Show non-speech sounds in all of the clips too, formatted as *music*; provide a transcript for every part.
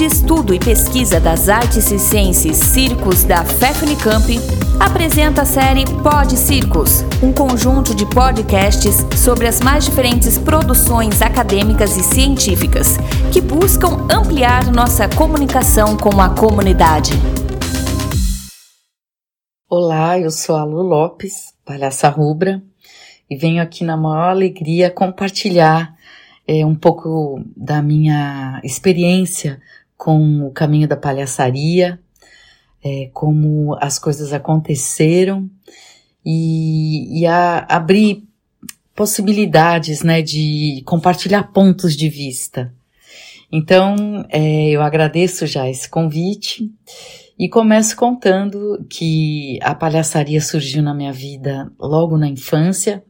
de Estudo e Pesquisa das Artes e Ciências Circos da FEFNICAMP, apresenta a série Pod Circos, um conjunto de podcasts sobre as mais diferentes produções acadêmicas e científicas que buscam ampliar nossa comunicação com a comunidade. Olá, eu sou a Lu Lopes, palhaça rubra, e venho aqui na maior alegria compartilhar é, um pouco da minha experiência com o caminho da palhaçaria, é, como as coisas aconteceram e, e a, abrir possibilidades né, de compartilhar pontos de vista. Então, é, eu agradeço já esse convite e começo contando que a palhaçaria surgiu na minha vida logo na infância.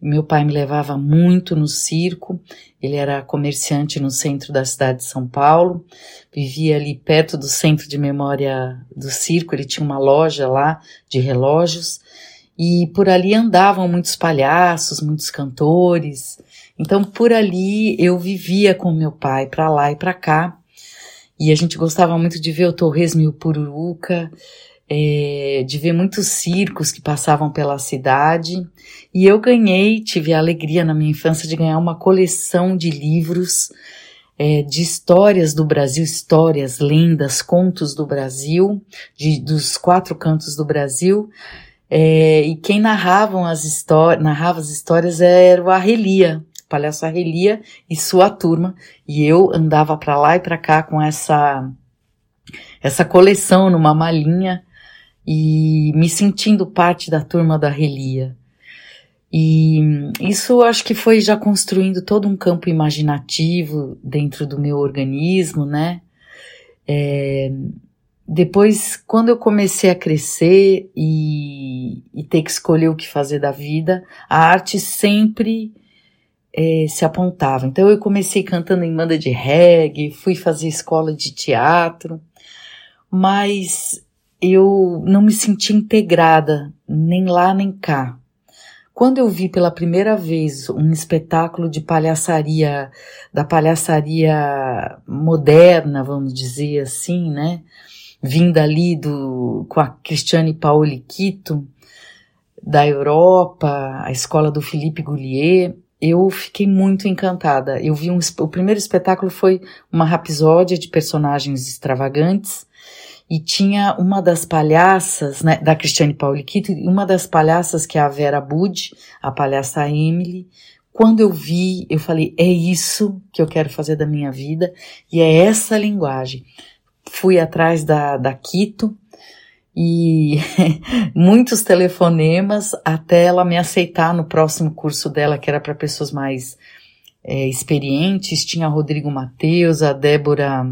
Meu pai me levava muito no circo, ele era comerciante no centro da cidade de São Paulo, vivia ali perto do centro de memória do circo, ele tinha uma loja lá de relógios. E por ali andavam muitos palhaços, muitos cantores. Então por ali eu vivia com meu pai para lá e para cá. E a gente gostava muito de ver o Torresmo e Pururuca, é, de ver muitos circos que passavam pela cidade. E eu ganhei, tive a alegria na minha infância de ganhar uma coleção de livros é, de histórias do Brasil, histórias, lendas, contos do Brasil, de, dos quatro cantos do Brasil. É, e quem narravam as histórias, narrava as histórias era o Arrelia, o palhaço Arrelia e sua turma, e eu andava para lá e para cá com essa essa coleção numa malinha e me sentindo parte da turma da Arrelia. E isso acho que foi já construindo todo um campo imaginativo dentro do meu organismo, né? É, depois, quando eu comecei a crescer e, e, ter que escolher o que fazer da vida, a arte sempre é, se apontava. Então, eu comecei cantando em banda de reggae, fui fazer escola de teatro, mas eu não me senti integrada, nem lá nem cá. Quando eu vi pela primeira vez um espetáculo de palhaçaria, da palhaçaria moderna, vamos dizer assim, né? vinda ali do, com a Cristiane Paoli Quito, da Europa, a escola do Philippe Goulier, eu fiquei muito encantada. Eu vi um, o primeiro espetáculo foi uma rapisódia de personagens extravagantes e tinha uma das palhaças, né, da Cristiane Pauli Quito, uma das palhaças que é a Vera Bud, a palhaça Emily. Quando eu vi, eu falei, é isso que eu quero fazer da minha vida e é essa linguagem fui atrás da, da Quito e *laughs* muitos telefonemas até ela me aceitar no próximo curso dela, que era para pessoas mais é, experientes. Tinha Rodrigo Mateus, a Débora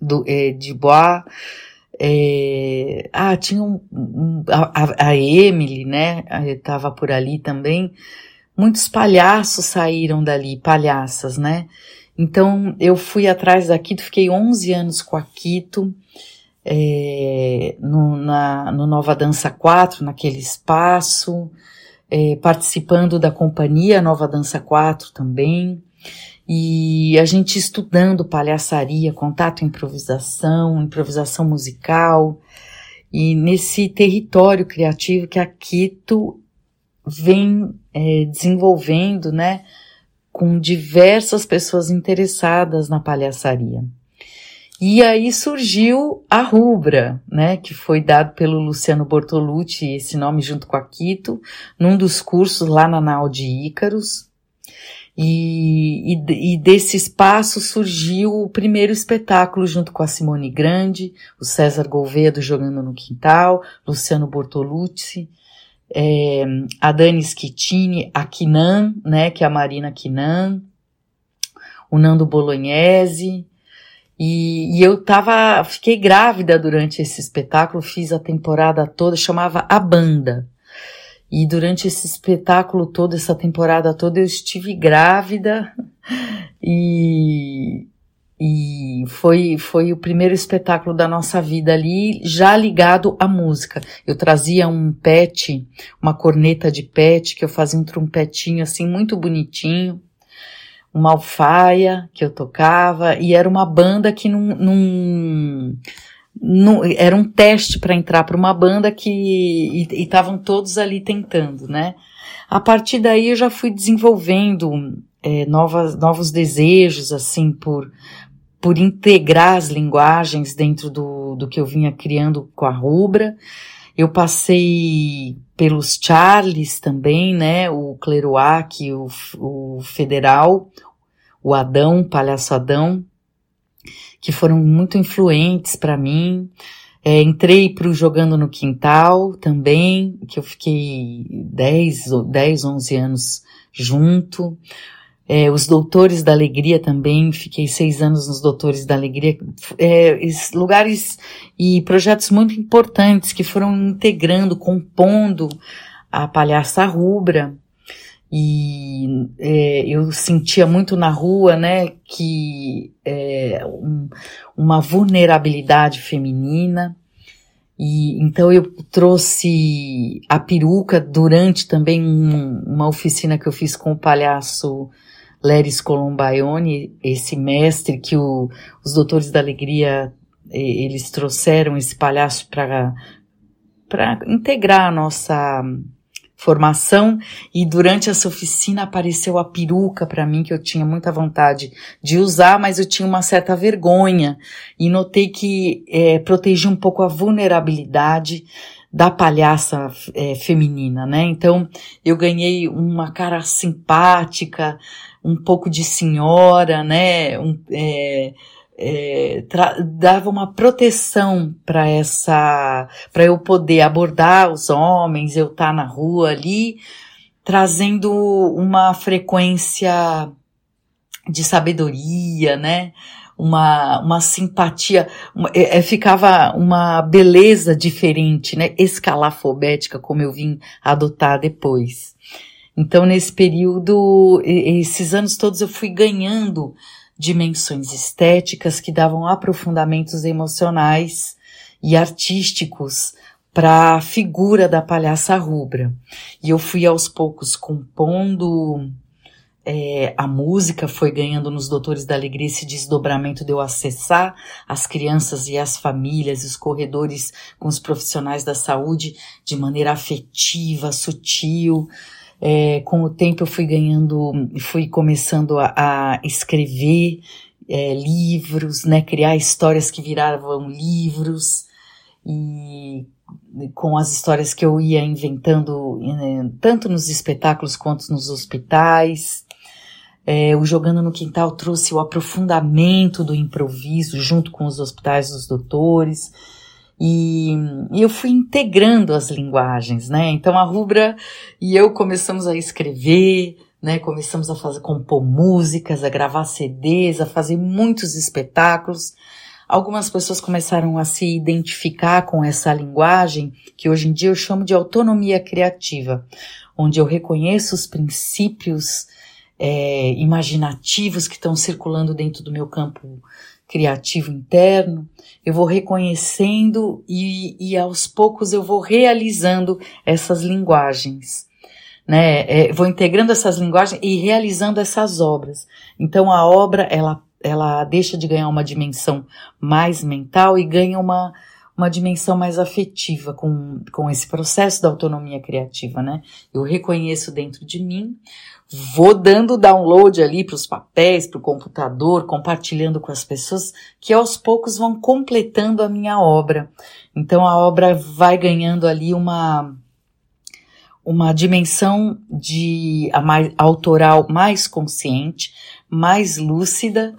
do, é, de Bois, é, ah, tinha um, um, a, a, Emily, né? Estava por ali também. Muitos palhaços saíram dali, palhaças, né? Então eu fui atrás da Quito, fiquei 11 anos com a Quito, é, no, na, no Nova Dança 4, naquele espaço, é, participando da companhia Nova Dança 4 também, e a gente estudando palhaçaria, contato improvisação, improvisação musical, e nesse território criativo que a Quito vem é, desenvolvendo, né? com diversas pessoas interessadas na palhaçaria. E aí surgiu a Rubra, né, que foi dado pelo Luciano Bortolucci, esse nome junto com a Quito, num dos cursos lá na Nau de Ícaros. E, e, e, desse espaço surgiu o primeiro espetáculo junto com a Simone Grande, o César Gouveia do Jogando no Quintal, Luciano Bortolucci, é, a Dani Schettini, a Kinan, né, que é a Marina Kinan, o Nando Bolognese, e, e, eu tava, fiquei grávida durante esse espetáculo, fiz a temporada toda, chamava A Banda. E durante esse espetáculo todo, essa temporada toda, eu estive grávida e, e foi, foi o primeiro espetáculo da nossa vida ali, já ligado à música. Eu trazia um pet, uma corneta de pet, que eu fazia um trompetinho assim, muito bonitinho. uma alfaia que eu tocava, e era uma banda que não. não, era um teste para entrar para uma banda que. e estavam todos ali tentando, né? A partir daí eu já fui desenvolvendo é, novas, novos desejos, assim, por, por integrar as linguagens dentro do, do que eu vinha criando com a Rubra. Eu passei pelos Charles também, né? O Cleroac, o, o Federal, o Adão, Palhaço Adão, que foram muito influentes para mim. É, entrei para o Jogando no Quintal também, que eu fiquei 10, 10 11 anos junto. É, os Doutores da Alegria também, fiquei seis anos nos Doutores da Alegria. É, lugares e projetos muito importantes que foram integrando, compondo a Palhaça Rubra e é, eu sentia muito na rua, né, que é, um, uma vulnerabilidade feminina. E então eu trouxe a peruca durante também um, uma oficina que eu fiz com o palhaço Leris Colombaione, esse mestre que o, os doutores da alegria eles trouxeram esse palhaço para para integrar a nossa formação e durante essa oficina apareceu a peruca para mim que eu tinha muita vontade de usar, mas eu tinha uma certa vergonha e notei que é, protegia um pouco a vulnerabilidade da palhaça é, feminina, né? Então eu ganhei uma cara simpática, um pouco de senhora, né? Um, é, é, dava uma proteção para essa, para eu poder abordar os homens, eu estar tá na rua ali, trazendo uma frequência de sabedoria, né? Uma, uma simpatia, uma, é, é, ficava uma beleza diferente, né? Escalafobética, como eu vim adotar depois. Então, nesse período, esses anos todos eu fui ganhando dimensões estéticas que davam aprofundamentos emocionais e artísticos para a figura da palhaça rubra. E eu fui aos poucos compondo é, a música, foi ganhando nos Doutores da Alegria esse desdobramento de eu acessar as crianças e as famílias, os corredores com os profissionais da saúde de maneira afetiva, sutil, é, com o tempo eu fui ganhando, fui começando a, a escrever é, livros, né, criar histórias que viravam livros e com as histórias que eu ia inventando né, tanto nos espetáculos quanto nos hospitais. É, o Jogando no Quintal trouxe o aprofundamento do improviso junto com os hospitais dos doutores. E, eu fui integrando as linguagens, né? Então a Rubra e eu começamos a escrever, né? Começamos a fazer, compor músicas, a gravar CDs, a fazer muitos espetáculos. Algumas pessoas começaram a se identificar com essa linguagem que hoje em dia eu chamo de autonomia criativa, onde eu reconheço os princípios é, imaginativos que estão circulando dentro do meu campo criativo interno, eu vou reconhecendo e, e aos poucos eu vou realizando essas linguagens. Né, é, vou integrando essas linguagens e realizando essas obras. Então a obra ela, ela deixa de ganhar uma dimensão mais mental e ganha uma, uma dimensão mais afetiva com, com esse processo da autonomia criativa, né? Eu reconheço dentro de mim vou dando download ali para os papéis, para o computador, compartilhando com as pessoas que aos poucos vão completando a minha obra. Então a obra vai ganhando ali uma uma dimensão de a mais, autoral mais consciente, mais lúcida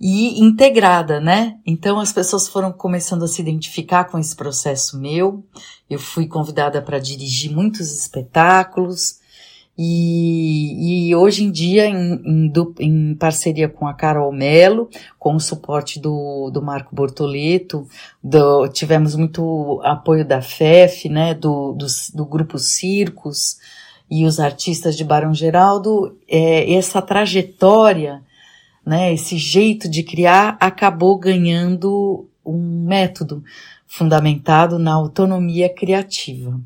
e integrada, né? Então as pessoas foram começando a se identificar com esse processo meu. Eu fui convidada para dirigir muitos espetáculos. E, e hoje em dia, em, em, em, parceria com a Carol Melo, com o suporte do, do Marco Bortoleto, do, tivemos muito apoio da FEF, né, do, do, do Grupo Circos e os artistas de Barão Geraldo, é, essa trajetória, né, esse jeito de criar acabou ganhando um método fundamentado na autonomia criativa.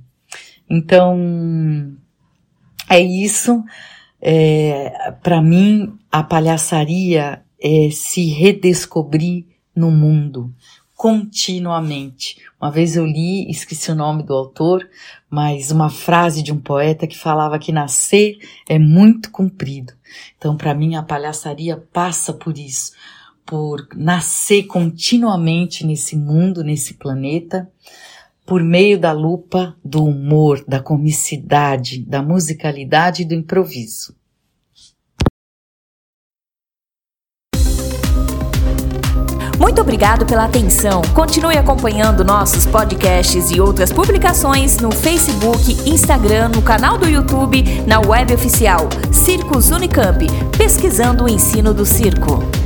Então, é isso. É, Para mim, a palhaçaria é se redescobrir no mundo continuamente. Uma vez eu li, esqueci o nome do autor, mas uma frase de um poeta que falava que nascer é muito comprido. Então, para mim, a palhaçaria passa por isso, por nascer continuamente nesse mundo, nesse planeta, por meio da lupa do humor, da comicidade, da musicalidade e do improviso. Muito obrigado pela atenção. Continue acompanhando nossos podcasts e outras publicações no Facebook, Instagram, no canal do YouTube, na web oficial Circos Unicamp, pesquisando o ensino do circo.